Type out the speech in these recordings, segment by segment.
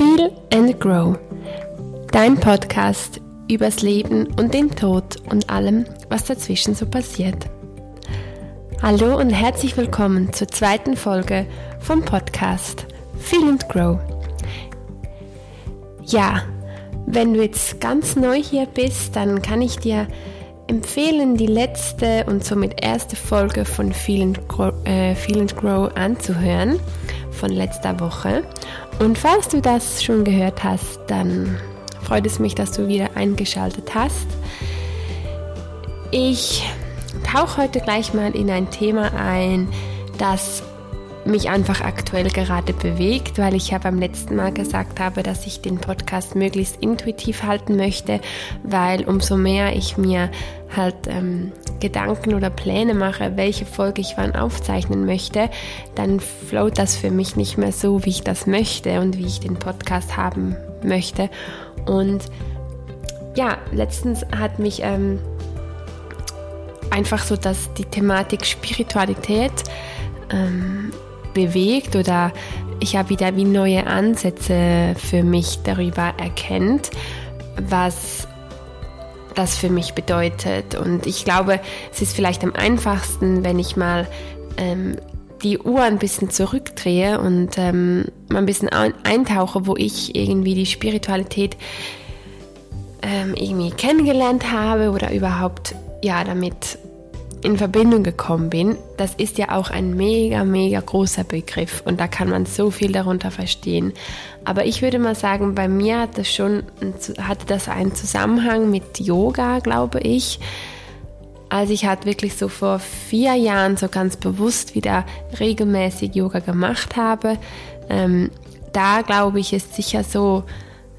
Feel and Grow, dein Podcast übers Leben und den Tod und allem, was dazwischen so passiert. Hallo und herzlich willkommen zur zweiten Folge vom Podcast Feel and Grow. Ja, wenn du jetzt ganz neu hier bist, dann kann ich dir empfehlen, die letzte und somit erste Folge von Feel and Grow, äh, Feel and Grow anzuhören von letzter Woche. Und falls du das schon gehört hast, dann freut es mich, dass du wieder eingeschaltet hast. Ich tauche heute gleich mal in ein Thema ein, das mich einfach aktuell gerade bewegt, weil ich ja beim letzten Mal gesagt habe, dass ich den Podcast möglichst intuitiv halten möchte, weil umso mehr ich mir halt ähm, Gedanken oder Pläne mache, welche Folge ich wann aufzeichnen möchte, dann float das für mich nicht mehr so, wie ich das möchte und wie ich den Podcast haben möchte. Und ja, letztens hat mich ähm, einfach so, dass die Thematik Spiritualität ähm, bewegt oder ich habe wieder wie neue Ansätze für mich darüber erkennt, was das für mich bedeutet. Und ich glaube, es ist vielleicht am einfachsten, wenn ich mal ähm, die Uhr ein bisschen zurückdrehe und ähm, mal ein bisschen eintauche, wo ich irgendwie die Spiritualität ähm, irgendwie kennengelernt habe oder überhaupt ja damit in Verbindung gekommen bin, das ist ja auch ein mega, mega großer Begriff und da kann man so viel darunter verstehen. Aber ich würde mal sagen, bei mir hat das schon, hatte das einen Zusammenhang mit Yoga, glaube ich. Als ich halt wirklich so vor vier Jahren so ganz bewusst wieder regelmäßig Yoga gemacht habe, ähm, da glaube ich, ist sicher so,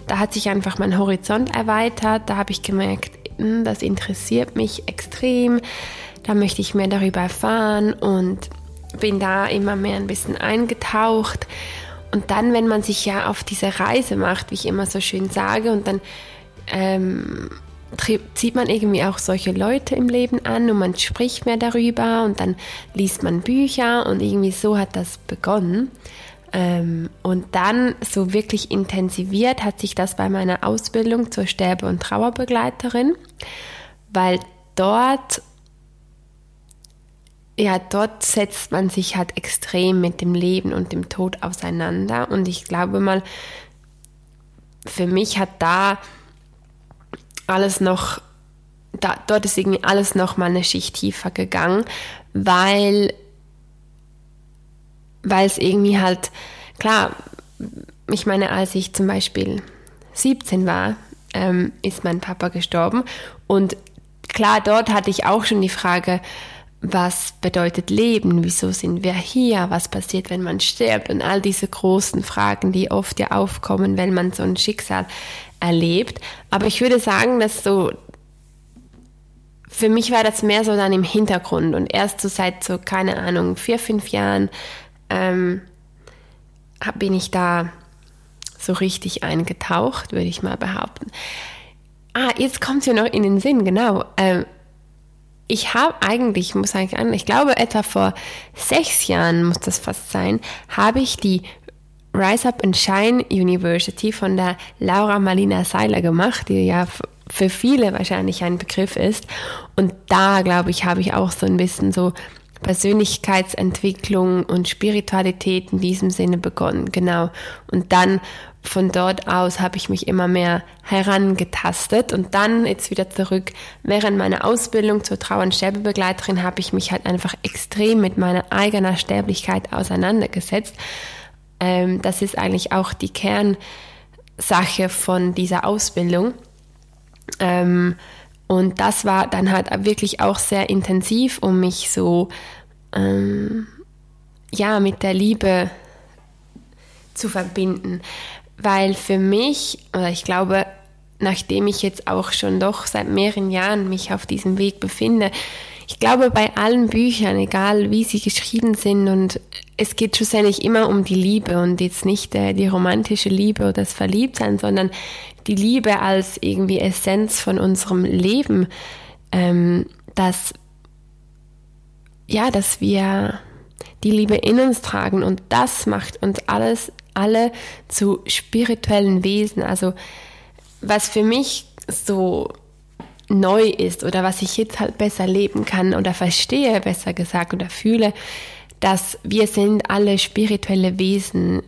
da hat sich einfach mein Horizont erweitert, da habe ich gemerkt, hm, das interessiert mich extrem da möchte ich mehr darüber erfahren und bin da immer mehr ein bisschen eingetaucht. Und dann, wenn man sich ja auf diese Reise macht, wie ich immer so schön sage, und dann ähm, zieht man irgendwie auch solche Leute im Leben an und man spricht mehr darüber und dann liest man Bücher und irgendwie so hat das begonnen. Ähm, und dann so wirklich intensiviert hat sich das bei meiner Ausbildung zur Sterbe- und Trauerbegleiterin, weil dort ja, dort setzt man sich halt extrem mit dem Leben und dem Tod auseinander. Und ich glaube mal, für mich hat da alles noch, da, dort ist irgendwie alles noch mal eine Schicht tiefer gegangen, weil, weil es irgendwie halt, klar, ich meine, als ich zum Beispiel 17 war, ähm, ist mein Papa gestorben. Und klar, dort hatte ich auch schon die Frage, was bedeutet Leben, wieso sind wir hier, was passiert, wenn man stirbt und all diese großen Fragen, die oft ja aufkommen, wenn man so ein Schicksal erlebt. Aber ich würde sagen, dass so, für mich war das mehr so dann im Hintergrund und erst so seit so, keine Ahnung, vier, fünf Jahren ähm, bin ich da so richtig eingetaucht, würde ich mal behaupten. Ah, jetzt kommt es ja noch in den Sinn, genau. Ähm, ich habe eigentlich, muss eigentlich an, ich glaube etwa vor sechs Jahren muss das fast sein, habe ich die Rise Up and Shine University von der Laura Marlina Seiler gemacht, die ja für viele wahrscheinlich ein Begriff ist. Und da, glaube ich, habe ich auch so ein bisschen so Persönlichkeitsentwicklung und Spiritualität in diesem Sinne begonnen. Genau. Und dann von dort aus habe ich mich immer mehr herangetastet und dann jetzt wieder zurück. Während meiner Ausbildung zur Trauer- und Sterbebegleiterin habe ich mich halt einfach extrem mit meiner eigenen Sterblichkeit auseinandergesetzt. Ähm, das ist eigentlich auch die Kernsache von dieser Ausbildung. Ähm, und das war dann halt wirklich auch sehr intensiv, um mich so ähm, ja mit der Liebe zu verbinden. Weil für mich, oder ich glaube, nachdem ich jetzt auch schon doch seit mehreren Jahren mich auf diesem Weg befinde, ich glaube, bei allen Büchern, egal wie sie geschrieben sind, und es geht schlussendlich immer um die Liebe und jetzt nicht äh, die romantische Liebe oder das Verliebtsein, sondern die Liebe als irgendwie Essenz von unserem Leben, ähm, dass, ja, dass wir die Liebe in uns tragen und das macht uns alles alle zu spirituellen Wesen. Also was für mich so neu ist oder was ich jetzt halt besser leben kann oder verstehe, besser gesagt, oder fühle, dass wir sind alle spirituelle Wesen.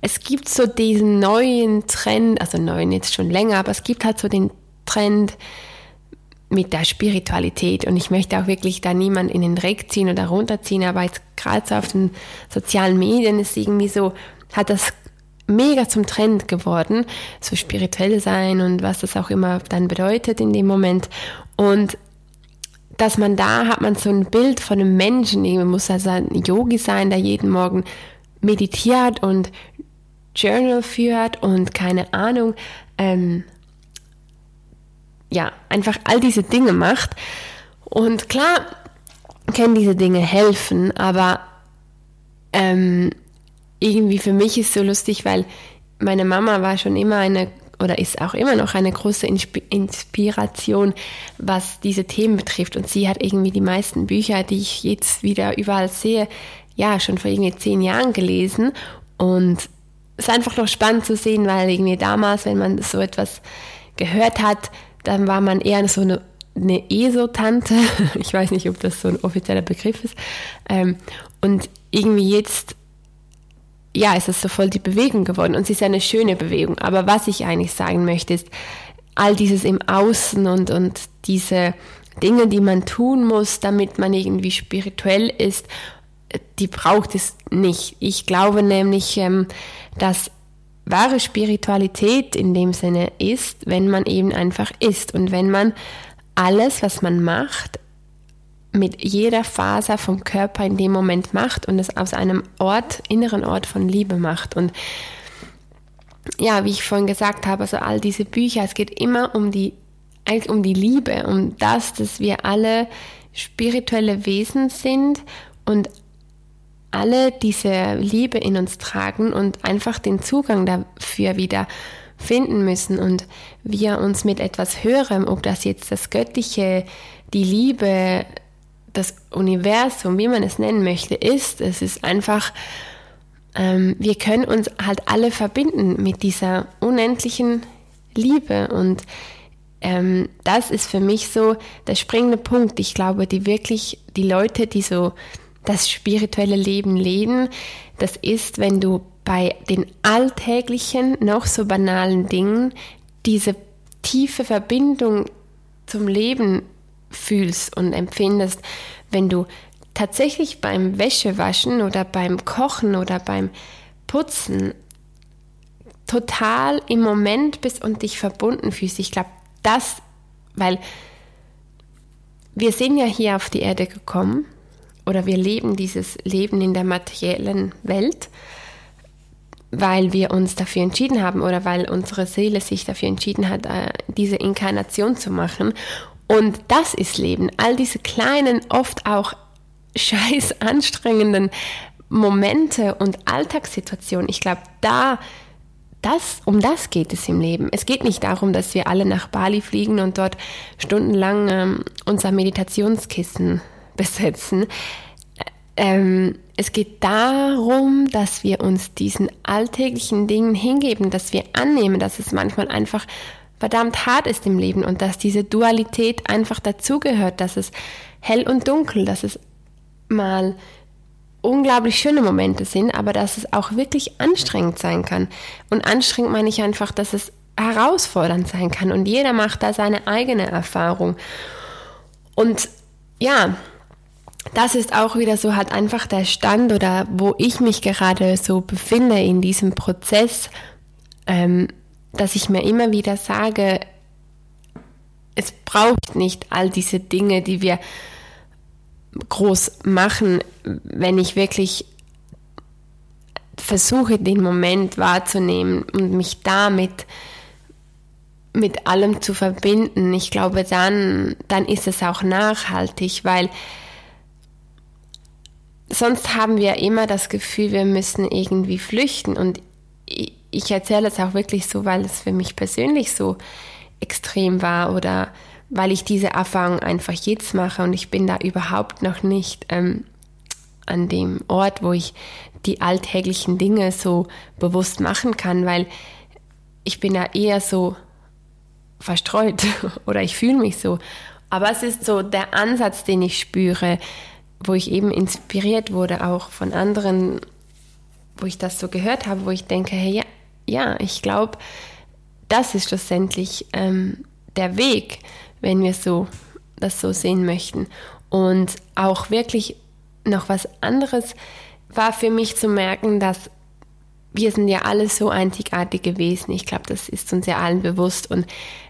Es gibt so diesen neuen Trend, also neuen jetzt schon länger, aber es gibt halt so den Trend mit der Spiritualität und ich möchte auch wirklich da niemand in den Dreck ziehen oder runterziehen, aber jetzt gerade so auf den sozialen Medien ist irgendwie so, hat das mega zum Trend geworden, so spirituell sein und was das auch immer dann bedeutet in dem Moment. Und dass man da hat man so ein Bild von einem Menschen, man muss also ein Yogi sein, der jeden Morgen meditiert und Journal führt und keine Ahnung, ähm, ja, einfach all diese Dinge macht. Und klar können diese Dinge helfen, aber ähm, irgendwie für mich ist so lustig, weil meine Mama war schon immer eine oder ist auch immer noch eine große Inspiration, was diese Themen betrifft. Und sie hat irgendwie die meisten Bücher, die ich jetzt wieder überall sehe, ja, schon vor irgendwie zehn Jahren gelesen. Und es ist einfach noch spannend zu sehen, weil irgendwie damals, wenn man so etwas gehört hat, dann war man eher so eine, eine ESO-Tante. Ich weiß nicht, ob das so ein offizieller Begriff ist. Ähm, und irgendwie jetzt ja, es ist so voll die Bewegung geworden und es ist eine schöne Bewegung. Aber was ich eigentlich sagen möchte, ist, all dieses im Außen und, und diese Dinge, die man tun muss, damit man irgendwie spirituell ist, die braucht es nicht. Ich glaube nämlich, ähm, dass wahre Spiritualität in dem Sinne ist, wenn man eben einfach ist und wenn man alles, was man macht, mit jeder Faser vom Körper in dem Moment macht und es aus einem Ort, inneren Ort von Liebe macht. Und ja, wie ich vorhin gesagt habe, also all diese Bücher, es geht immer um die, eigentlich um die Liebe, um das, dass wir alle spirituelle Wesen sind und alle diese Liebe in uns tragen und einfach den Zugang dafür wieder finden müssen und wir uns mit etwas Höherem, ob das jetzt das Göttliche, die Liebe, das Universum, wie man es nennen möchte, ist. Es ist einfach, ähm, wir können uns halt alle verbinden mit dieser unendlichen Liebe und ähm, das ist für mich so der springende Punkt. Ich glaube, die wirklich, die Leute, die so das spirituelle Leben leben, das ist, wenn du bei den alltäglichen, noch so banalen Dingen diese tiefe Verbindung zum Leben fühlst und empfindest, wenn du tatsächlich beim Wäschewaschen oder beim Kochen oder beim Putzen total im Moment bist und dich verbunden fühlst. Ich glaube, das, weil wir sind ja hier auf die Erde gekommen oder wir leben dieses Leben in der materiellen Welt, weil wir uns dafür entschieden haben oder weil unsere Seele sich dafür entschieden hat, äh, diese Inkarnation zu machen. Und das ist Leben. All diese kleinen, oft auch scheiß anstrengenden Momente und Alltagssituationen. Ich glaube, da, das, um das geht es im Leben. Es geht nicht darum, dass wir alle nach Bali fliegen und dort stundenlang ähm, unser Meditationskissen besetzen. Ähm, es geht darum, dass wir uns diesen alltäglichen Dingen hingeben, dass wir annehmen, dass es manchmal einfach verdammt hart ist im Leben und dass diese Dualität einfach dazugehört, dass es hell und dunkel, dass es mal unglaublich schöne Momente sind, aber dass es auch wirklich anstrengend sein kann. Und anstrengend meine ich einfach, dass es herausfordernd sein kann und jeder macht da seine eigene Erfahrung. Und ja, das ist auch wieder so halt einfach der Stand oder wo ich mich gerade so befinde in diesem Prozess, ähm, dass ich mir immer wieder sage, es braucht nicht all diese Dinge, die wir groß machen, wenn ich wirklich versuche, den Moment wahrzunehmen und mich damit mit allem zu verbinden. Ich glaube, dann, dann ist es auch nachhaltig, weil sonst haben wir immer das Gefühl, wir müssen irgendwie flüchten und ich erzähle es auch wirklich so, weil es für mich persönlich so extrem war oder weil ich diese Erfahrung einfach jetzt mache und ich bin da überhaupt noch nicht ähm, an dem Ort, wo ich die alltäglichen Dinge so bewusst machen kann, weil ich bin ja eher so verstreut oder ich fühle mich so. Aber es ist so der Ansatz, den ich spüre, wo ich eben inspiriert wurde, auch von anderen, wo ich das so gehört habe, wo ich denke, hey, ja, ja ich glaube, das ist schlussendlich ähm, der Weg, wenn wir so das so sehen möchten. Und auch wirklich noch was anderes war für mich zu merken, dass wir sind ja alle so einzigartige Wesen. Ich glaube, das ist uns ja allen bewusst. Und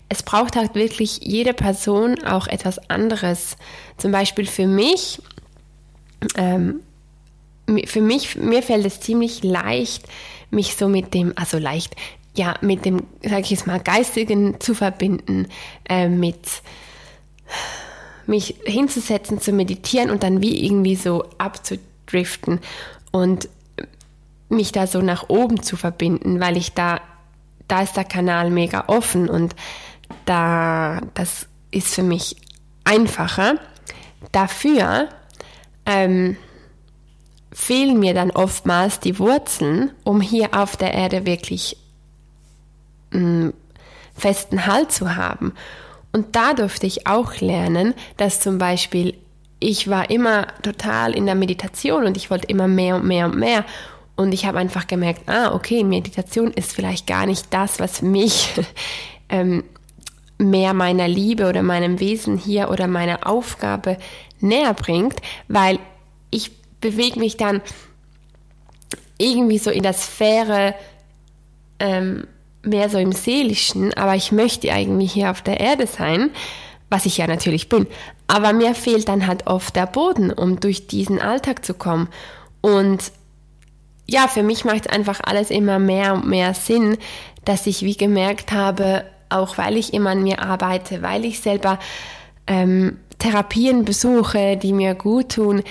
es braucht halt wirklich jede Person auch etwas anderes. Zum Beispiel für mich, ähm, für mich, mir fällt es ziemlich leicht, mich so mit dem, also leicht, ja, mit dem, sage ich jetzt mal, Geistigen zu verbinden, äh, mit mich hinzusetzen, zu meditieren und dann wie irgendwie so abzudriften und mich da so nach oben zu verbinden, weil ich da, da ist der Kanal mega offen und da, das ist für mich einfacher. Dafür ähm, fehlen mir dann oftmals die Wurzeln, um hier auf der Erde wirklich einen mm, festen Halt zu haben. Und da durfte ich auch lernen, dass zum Beispiel ich war immer total in der Meditation und ich wollte immer mehr und mehr und mehr. Und ich habe einfach gemerkt, ah, okay, Meditation ist vielleicht gar nicht das, was mich ähm, mehr meiner Liebe oder meinem Wesen hier oder meiner Aufgabe näher bringt, weil ich bewege mich dann irgendwie so in der Sphäre ähm, mehr so im Seelischen, aber ich möchte eigentlich hier auf der Erde sein, was ich ja natürlich bin. Aber mir fehlt dann halt oft der Boden, um durch diesen Alltag zu kommen. Und ja, für mich macht einfach alles immer mehr und mehr Sinn, dass ich wie gemerkt habe, auch weil ich immer an mir arbeite, weil ich selber ähm, Therapien besuche, die mir gut tun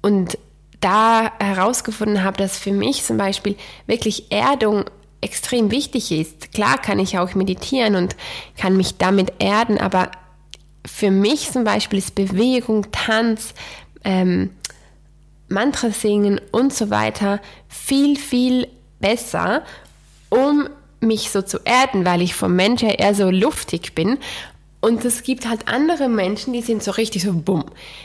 und da herausgefunden habe, dass für mich zum Beispiel wirklich Erdung extrem wichtig ist. Klar kann ich auch meditieren und kann mich damit erden, aber für mich zum Beispiel ist Bewegung, Tanz, ähm, Mantra singen und so weiter viel, viel besser, um mich so zu erden, weil ich vom Mensch her eher so luftig bin. Und es gibt halt andere Menschen, die sind so richtig so bumm.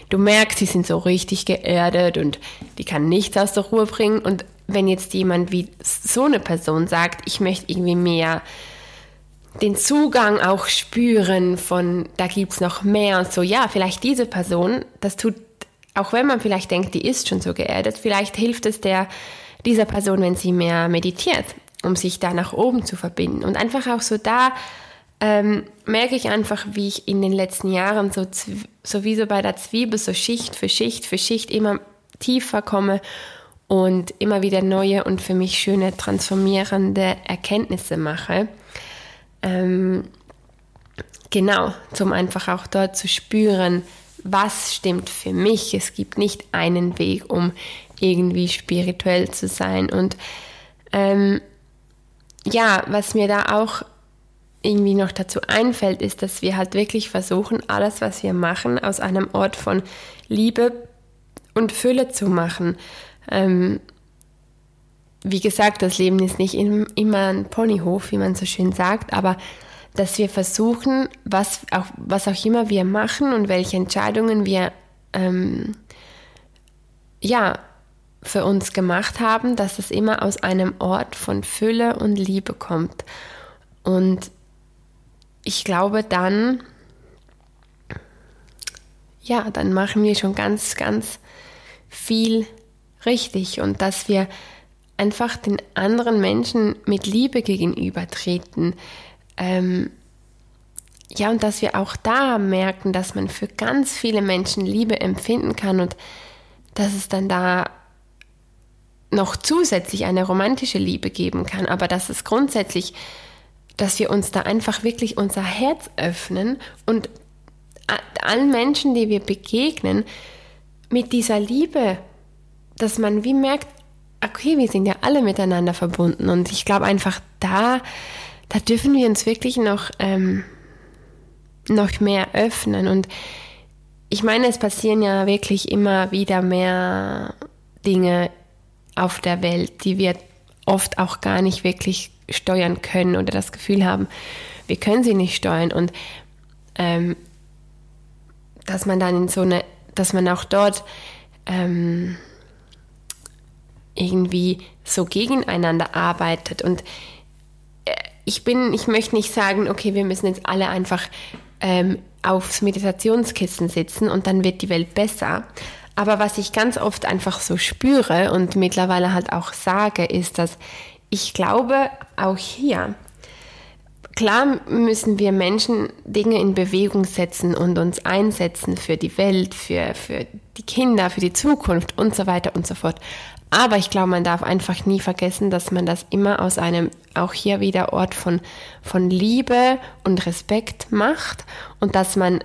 Du merkst, sie sind so richtig geerdet und die kann nichts aus der Ruhe bringen. Und wenn jetzt jemand wie so eine Person sagt, ich möchte irgendwie mehr den Zugang auch spüren von, da gibt es noch mehr und so, ja, vielleicht diese Person, das tut, auch wenn man vielleicht denkt, die ist schon so geerdet, vielleicht hilft es der, dieser Person, wenn sie mehr meditiert, um sich da nach oben zu verbinden. Und einfach auch so da ähm, merke ich einfach, wie ich in den letzten Jahren so, so wie so bei der Zwiebel, so Schicht für Schicht für Schicht immer tiefer komme und immer wieder neue und für mich schöne transformierende Erkenntnisse mache. Ähm, genau, zum einfach auch dort zu spüren, was stimmt für mich. Es gibt nicht einen Weg, um irgendwie spirituell zu sein. Und ähm, ja, was mir da auch irgendwie noch dazu einfällt, ist, dass wir halt wirklich versuchen, alles, was wir machen, aus einem Ort von Liebe und Fülle zu machen. Ähm, wie gesagt, das Leben ist nicht immer ein Ponyhof, wie man so schön sagt, aber dass wir versuchen, was auch, was auch immer wir machen und welche Entscheidungen wir ähm, ja, für uns gemacht haben, dass es immer aus einem Ort von Fülle und Liebe kommt. Und ich glaube dann, ja, dann machen wir schon ganz, ganz viel richtig und dass wir einfach den anderen Menschen mit Liebe gegenübertreten. Ähm, ja, und dass wir auch da merken, dass man für ganz viele Menschen Liebe empfinden kann und dass es dann da noch zusätzlich eine romantische Liebe geben kann, aber dass es grundsätzlich, dass wir uns da einfach wirklich unser Herz öffnen und allen Menschen, die wir begegnen, mit dieser Liebe dass man wie merkt, okay, wir sind ja alle miteinander verbunden. Und ich glaube einfach, da, da dürfen wir uns wirklich noch, ähm, noch mehr öffnen. Und ich meine, es passieren ja wirklich immer wieder mehr Dinge auf der Welt, die wir oft auch gar nicht wirklich steuern können oder das Gefühl haben, wir können sie nicht steuern und ähm, dass man dann in so eine, dass man auch dort ähm, irgendwie so gegeneinander arbeitet und äh, ich bin, ich möchte nicht sagen, okay, wir müssen jetzt alle einfach ähm, aufs Meditationskissen sitzen und dann wird die Welt besser. Aber was ich ganz oft einfach so spüre und mittlerweile halt auch sage, ist, dass ich glaube, auch hier, klar müssen wir Menschen Dinge in Bewegung setzen und uns einsetzen für die Welt, für, für die Kinder, für die Zukunft und so weiter und so fort. Aber ich glaube, man darf einfach nie vergessen, dass man das immer aus einem, auch hier wieder Ort von, von Liebe und Respekt macht und dass man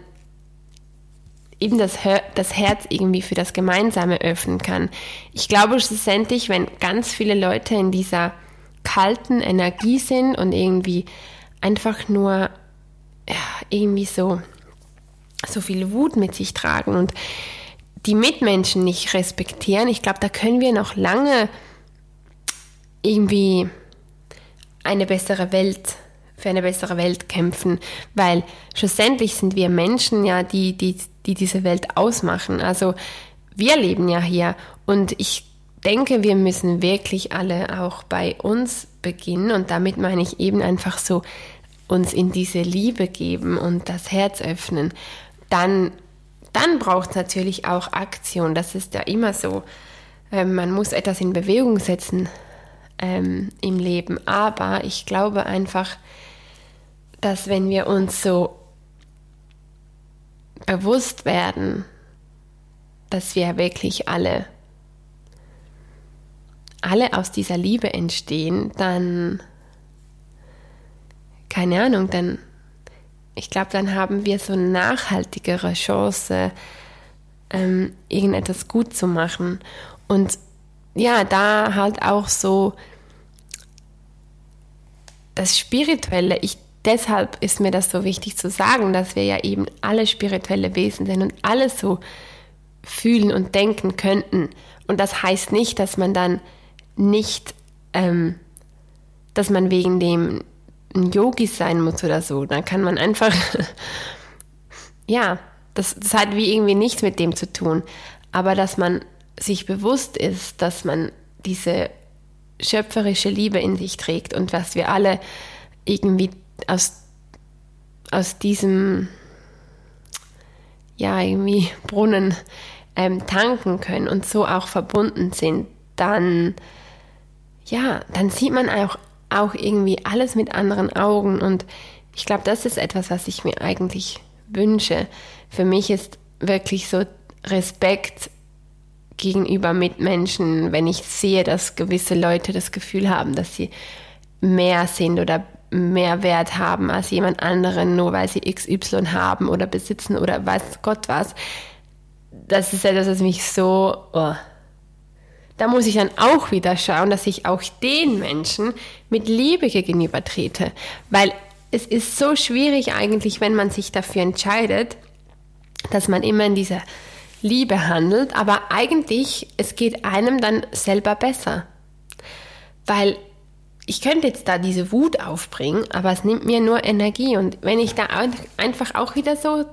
eben das, das Herz irgendwie für das Gemeinsame öffnen kann. Ich glaube schlussendlich, wenn ganz viele Leute in dieser kalten Energie sind und irgendwie einfach nur ja, irgendwie so, so viel Wut mit sich tragen und die Mitmenschen nicht respektieren, ich glaube, da können wir noch lange irgendwie eine bessere Welt, für eine bessere Welt kämpfen, weil schlussendlich sind wir Menschen ja, die, die, die diese Welt ausmachen. Also wir leben ja hier und ich denke, wir müssen wirklich alle auch bei uns beginnen und damit meine ich eben einfach so uns in diese Liebe geben und das Herz öffnen. Dann dann braucht es natürlich auch Aktion. Das ist ja immer so. Ähm, man muss etwas in Bewegung setzen ähm, im Leben. Aber ich glaube einfach, dass wenn wir uns so bewusst werden, dass wir wirklich alle, alle aus dieser Liebe entstehen, dann, keine Ahnung, dann ich glaube, dann haben wir so nachhaltigere Chance, ähm, irgendetwas gut zu machen. Und ja, da halt auch so das Spirituelle. Ich, deshalb ist mir das so wichtig zu sagen, dass wir ja eben alle spirituelle Wesen sind und alles so fühlen und denken könnten. Und das heißt nicht, dass man dann nicht, ähm, dass man wegen dem ein Yogi sein muss oder so. Dann kann man einfach, ja, das, das hat wie irgendwie nichts mit dem zu tun. Aber dass man sich bewusst ist, dass man diese schöpferische Liebe in sich trägt und was wir alle irgendwie aus, aus diesem, ja, irgendwie Brunnen ähm, tanken können und so auch verbunden sind, dann, ja, dann sieht man auch auch irgendwie alles mit anderen Augen. Und ich glaube, das ist etwas, was ich mir eigentlich wünsche. Für mich ist wirklich so Respekt gegenüber Mitmenschen, wenn ich sehe, dass gewisse Leute das Gefühl haben, dass sie mehr sind oder mehr Wert haben als jemand anderen, nur weil sie XY haben oder besitzen oder weiß Gott was. Das ist etwas, was mich so oh, da muss ich dann auch wieder schauen, dass ich auch den Menschen mit Liebe gegenüber trete. Weil es ist so schwierig eigentlich, wenn man sich dafür entscheidet, dass man immer in dieser Liebe handelt, aber eigentlich, es geht einem dann selber besser. Weil ich könnte jetzt da diese Wut aufbringen, aber es nimmt mir nur Energie. Und wenn ich da einfach auch wieder so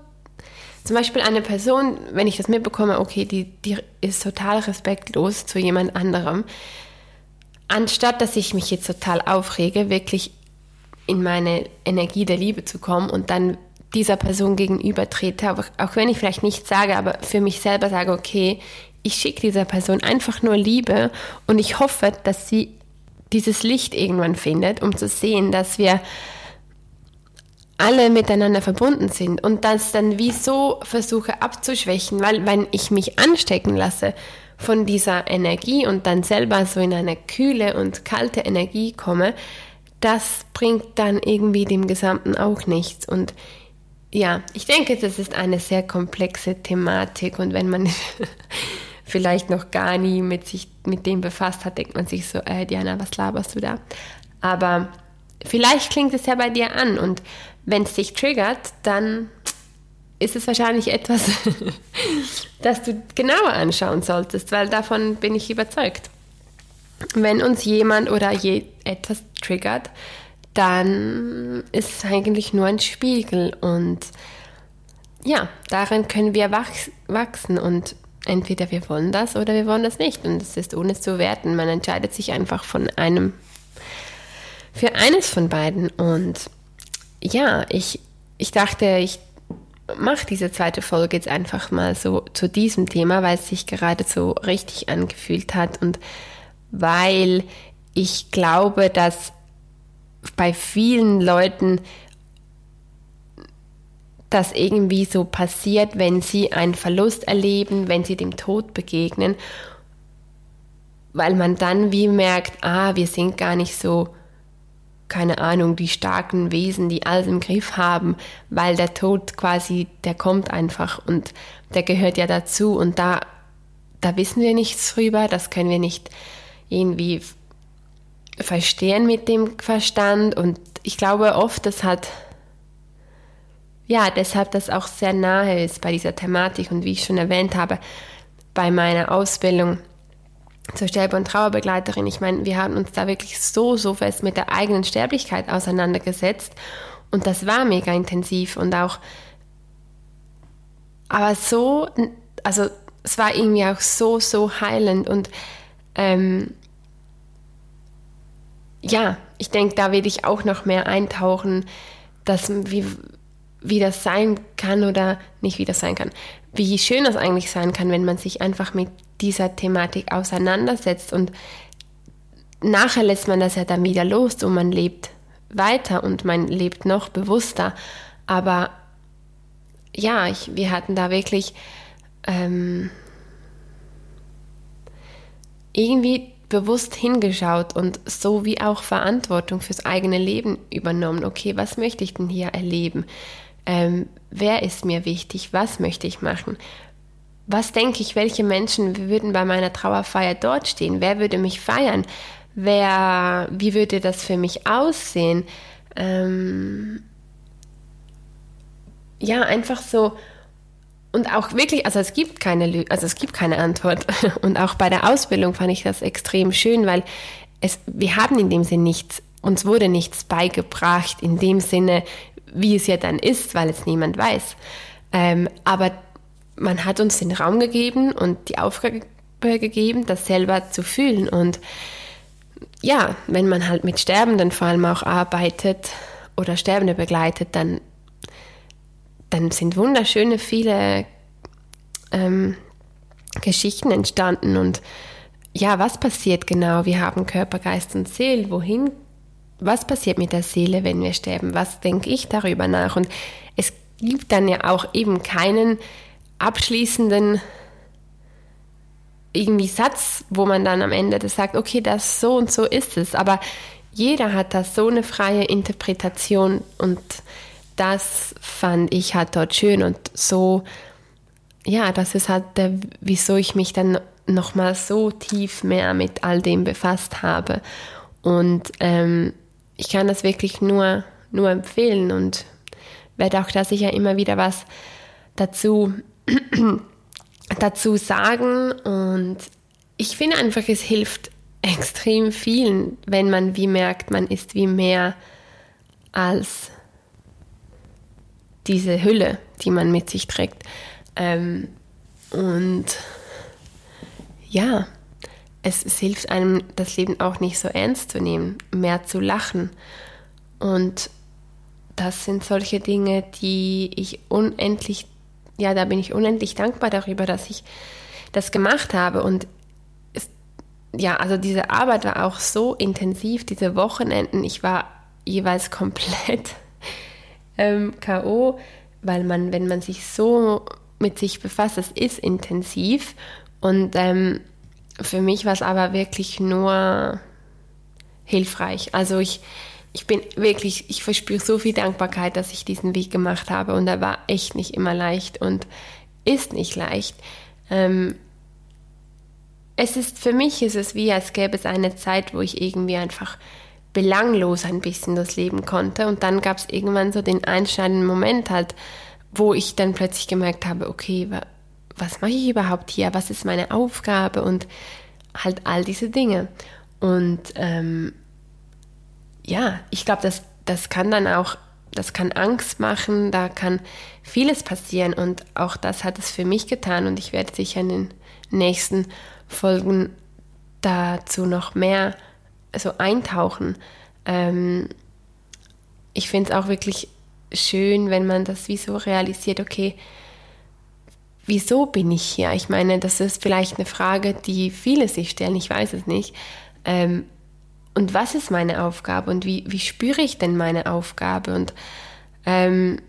zum Beispiel eine Person, wenn ich das mitbekomme, okay, die, die ist total respektlos zu jemand anderem, anstatt dass ich mich jetzt total aufrege, wirklich in meine Energie der Liebe zu kommen und dann dieser Person gegenüber trete, auch wenn ich vielleicht nichts sage, aber für mich selber sage, okay, ich schicke dieser Person einfach nur Liebe und ich hoffe, dass sie dieses Licht irgendwann findet, um zu sehen, dass wir alle miteinander verbunden sind und das dann wie so versuche abzuschwächen, weil wenn ich mich anstecken lasse von dieser Energie und dann selber so in eine kühle und kalte Energie komme, das bringt dann irgendwie dem Gesamten auch nichts. Und ja, ich denke, das ist eine sehr komplexe Thematik und wenn man vielleicht noch gar nie mit sich mit dem befasst hat, denkt man sich so, äh, Diana, was laberst du da? Aber vielleicht klingt es ja bei dir an und wenn es dich triggert, dann ist es wahrscheinlich etwas, das du genauer anschauen solltest, weil davon bin ich überzeugt. Wenn uns jemand oder je etwas triggert, dann ist es eigentlich nur ein Spiegel und ja, darin können wir wachs wachsen und entweder wir wollen das oder wir wollen das nicht und es ist ohne zu werten. Man entscheidet sich einfach von einem für eines von beiden. Und ja, ich, ich dachte, ich mache diese zweite Folge jetzt einfach mal so zu diesem Thema, weil es sich gerade so richtig angefühlt hat. Und weil ich glaube, dass bei vielen Leuten das irgendwie so passiert, wenn sie einen Verlust erleben, wenn sie dem Tod begegnen, weil man dann wie merkt, ah, wir sind gar nicht so keine Ahnung, die starken Wesen, die alles im Griff haben, weil der Tod quasi, der kommt einfach und der gehört ja dazu und da, da wissen wir nichts drüber, das können wir nicht irgendwie verstehen mit dem Verstand und ich glaube oft, dass hat, ja, deshalb das auch sehr nahe ist bei dieser Thematik und wie ich schon erwähnt habe, bei meiner Ausbildung zur Sterbe- und Trauerbegleiterin. Ich meine, wir haben uns da wirklich so, so fest mit der eigenen Sterblichkeit auseinandergesetzt und das war mega intensiv und auch, aber so, also es war irgendwie auch so, so heilend und ähm, ja, ich denke, da will ich auch noch mehr eintauchen, dass, wie, wie das sein kann oder nicht wie das sein kann. Wie schön das eigentlich sein kann, wenn man sich einfach mit dieser Thematik auseinandersetzt und nachher lässt man das ja dann wieder los und man lebt weiter und man lebt noch bewusster. Aber ja, ich, wir hatten da wirklich ähm, irgendwie bewusst hingeschaut und so wie auch Verantwortung fürs eigene Leben übernommen. Okay, was möchte ich denn hier erleben? Ähm, wer ist mir wichtig? Was möchte ich machen? Was denke ich, welche Menschen würden bei meiner Trauerfeier dort stehen? Wer würde mich feiern? Wer, wie würde das für mich aussehen? Ähm, ja, einfach so. Und auch wirklich, also es gibt keine, also es gibt keine Antwort. Und auch bei der Ausbildung fand ich das extrem schön, weil es, wir haben in dem Sinne nichts, uns wurde nichts beigebracht in dem Sinne, wie es ja dann ist, weil es niemand weiß. Ähm, aber man hat uns den Raum gegeben und die Aufgabe gegeben, das selber zu fühlen. Und ja, wenn man halt mit Sterbenden vor allem auch arbeitet oder Sterbende begleitet, dann, dann sind wunderschöne viele ähm, Geschichten entstanden. Und ja, was passiert genau? Wir haben Körper, Geist und Seele. Wohin? Was passiert mit der Seele, wenn wir sterben? Was denke ich darüber nach? Und es gibt dann ja auch eben keinen abschließenden irgendwie Satz, wo man dann am Ende das sagt, okay, das so und so ist es. Aber jeder hat da so eine freie Interpretation und das fand ich halt dort schön und so, ja, das ist halt der, wieso ich mich dann nochmal so tief mehr mit all dem befasst habe. Und ähm, ich kann das wirklich nur, nur empfehlen und werde auch da sicher immer wieder was dazu dazu sagen. Und ich finde einfach, es hilft extrem vielen, wenn man wie merkt, man ist wie mehr als diese Hülle, die man mit sich trägt. Ähm, und ja, es, es, hilft einem, das Leben auch nicht so ernst zu nehmen, mehr zu lachen. Und das sind solche Dinge, die ich unendlich ja, da bin ich unendlich dankbar darüber, dass ich das gemacht habe. Und es, ja, also diese Arbeit war auch so intensiv, diese Wochenenden. Ich war jeweils komplett ähm, K.O., weil man, wenn man sich so mit sich befasst, das ist intensiv. Und ähm, für mich war es aber wirklich nur hilfreich. Also ich, ich bin wirklich, ich verspüre so viel Dankbarkeit, dass ich diesen Weg gemacht habe und er war echt nicht immer leicht und ist nicht leicht. Ähm, es ist für mich ist es wie, als gäbe es eine Zeit, wo ich irgendwie einfach belanglos ein bisschen das Leben konnte und dann gab es irgendwann so den einschneidenden Moment halt, wo ich dann plötzlich gemerkt habe, okay, was mache ich überhaupt hier? Was ist meine Aufgabe? Und halt all diese Dinge. Und ähm, ja, ich glaube, das, das kann dann auch, das kann Angst machen, da kann vieles passieren und auch das hat es für mich getan und ich werde sicher in den nächsten Folgen dazu noch mehr so eintauchen. Ähm, ich finde es auch wirklich schön, wenn man das wie so realisiert, okay, wieso bin ich hier? Ich meine, das ist vielleicht eine Frage, die viele sich stellen, ich weiß es nicht. Ähm, und was ist meine Aufgabe und wie, wie spüre ich denn meine Aufgabe? Und ähm,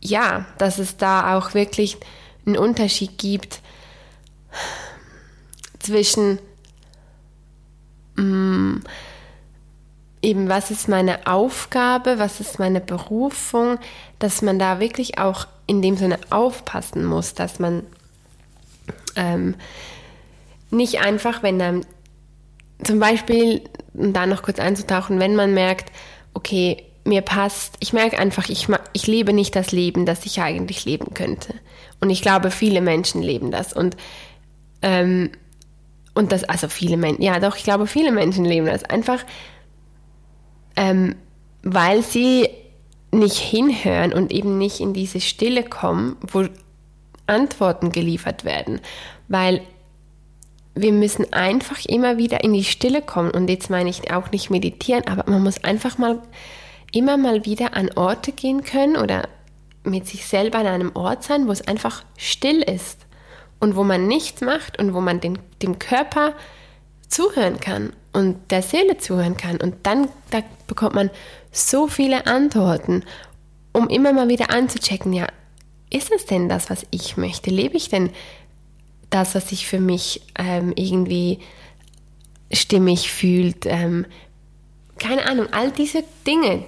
ja, dass es da auch wirklich einen Unterschied gibt zwischen mm, eben, was ist meine Aufgabe, was ist meine Berufung, dass man da wirklich auch in dem Sinne aufpassen muss, dass man ähm, nicht einfach, wenn dann zum Beispiel, um da noch kurz einzutauchen, wenn man merkt, okay, mir passt, ich merke einfach, ich, ich lebe nicht das Leben, das ich eigentlich leben könnte. Und ich glaube, viele Menschen leben das. Und, ähm, und das, also viele Menschen, ja doch, ich glaube, viele Menschen leben das. Einfach, ähm, weil sie nicht hinhören und eben nicht in diese Stille kommen, wo Antworten geliefert werden. Weil wir müssen einfach immer wieder in die Stille kommen. Und jetzt meine ich auch nicht meditieren, aber man muss einfach mal immer mal wieder an Orte gehen können oder mit sich selber an einem Ort sein, wo es einfach still ist und wo man nichts macht und wo man den, dem Körper zuhören kann und der Seele zuhören kann. Und dann da bekommt man so viele Antworten, um immer mal wieder anzuchecken, ja, ist es denn das, was ich möchte? Lebe ich denn das, was sich für mich ähm, irgendwie stimmig fühlt? Ähm, keine Ahnung, all diese Dinge,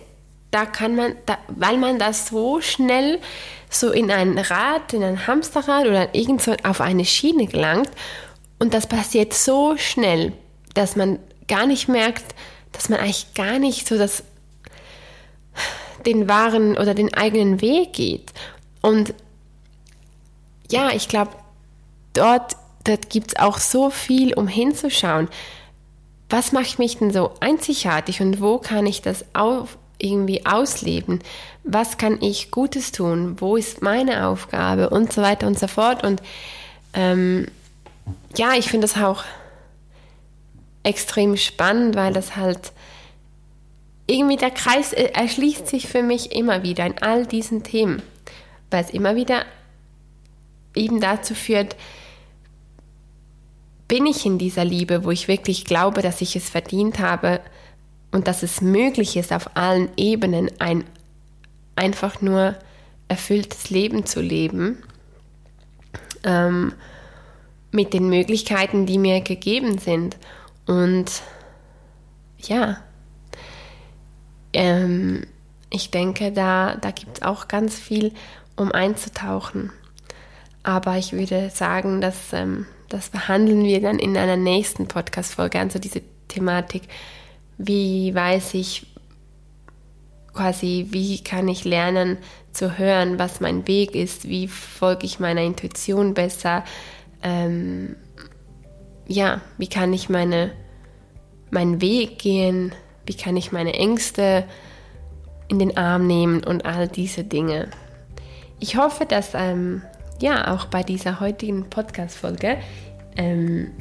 da kann man, da, weil man das so schnell so in ein Rad, in ein Hamsterrad oder irgend so auf eine Schiene gelangt und das passiert so schnell, dass man gar nicht merkt, dass man eigentlich gar nicht so das den wahren oder den eigenen Weg geht. Und ja, ich glaube, dort, dort gibt es auch so viel, um hinzuschauen. Was macht mich denn so einzigartig und wo kann ich das auf, irgendwie ausleben? Was kann ich Gutes tun? Wo ist meine Aufgabe? Und so weiter und so fort. Und ähm, ja, ich finde das auch extrem spannend, weil das halt irgendwie der Kreis erschließt sich für mich immer wieder in all diesen Themen, weil es immer wieder eben dazu führt, bin ich in dieser Liebe, wo ich wirklich glaube, dass ich es verdient habe und dass es möglich ist, auf allen Ebenen ein einfach nur erfülltes Leben zu leben, ähm, mit den Möglichkeiten, die mir gegeben sind. Und ja, ähm, ich denke, da, da gibt es auch ganz viel, um einzutauchen. Aber ich würde sagen, dass, ähm, das behandeln wir dann in einer nächsten Podcast-Folge, also diese Thematik. Wie weiß ich quasi, wie kann ich lernen zu hören, was mein Weg ist, wie folge ich meiner Intuition besser, ähm, ja, wie kann ich meine, meinen Weg gehen, wie kann ich meine Ängste in den Arm nehmen und all diese Dinge. Ich hoffe, dass ähm, ja auch bei dieser heutigen Podcast-Folge ähm,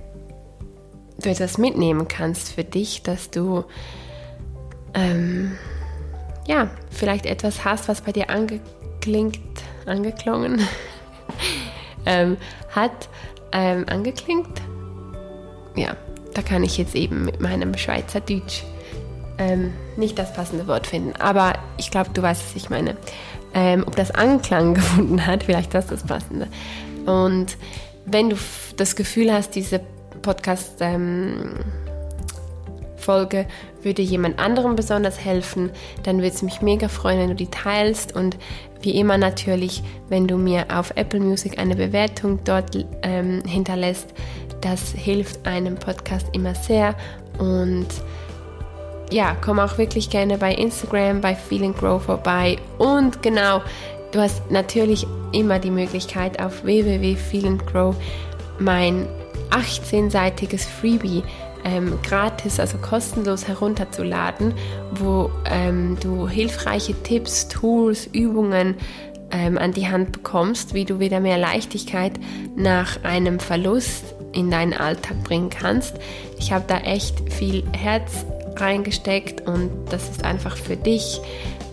du etwas mitnehmen kannst für dich, dass du ähm, ja vielleicht etwas hast, was bei dir angeklingt, angeklungen ähm, hat, ähm, angeklingt. Ja, da kann ich jetzt eben mit meinem Schweizerdeutsch ähm, nicht das passende Wort finden. Aber ich glaube, du weißt, was ich meine. Ähm, ob das Anklang gefunden hat, vielleicht das das Passende. Und wenn du das Gefühl hast, diese Podcast ähm, würde jemand anderem besonders helfen, dann würde es mich mega freuen, wenn du die teilst und wie immer natürlich, wenn du mir auf Apple Music eine Bewertung dort ähm, hinterlässt. Das hilft einem Podcast immer sehr und ja, komm auch wirklich gerne bei Instagram, bei Feeling Grow vorbei. Und genau, Du hast natürlich immer die Möglichkeit auf www.feel mein 18-seitiges Freebie ähm, gratis, also kostenlos herunterzuladen, wo ähm, du hilfreiche Tipps, Tools, Übungen ähm, an die Hand bekommst, wie du wieder mehr Leichtigkeit nach einem Verlust in deinen Alltag bringen kannst. Ich habe da echt viel Herz reingesteckt und das ist einfach für dich.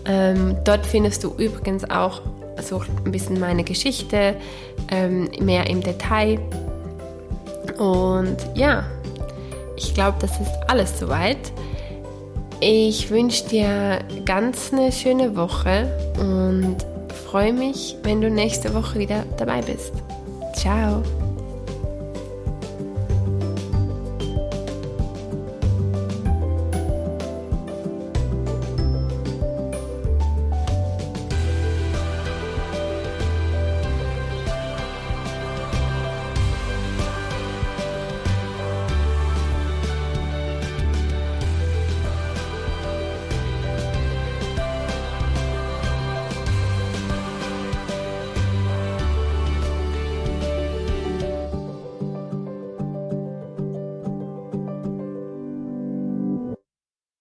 Ähm, dort findest du übrigens auch so ein bisschen meine Geschichte, ähm, mehr im Detail. Und ja, ich glaube, das ist alles soweit. Ich wünsche dir ganz eine schöne Woche und freue mich, wenn du nächste Woche wieder dabei bist. Ciao!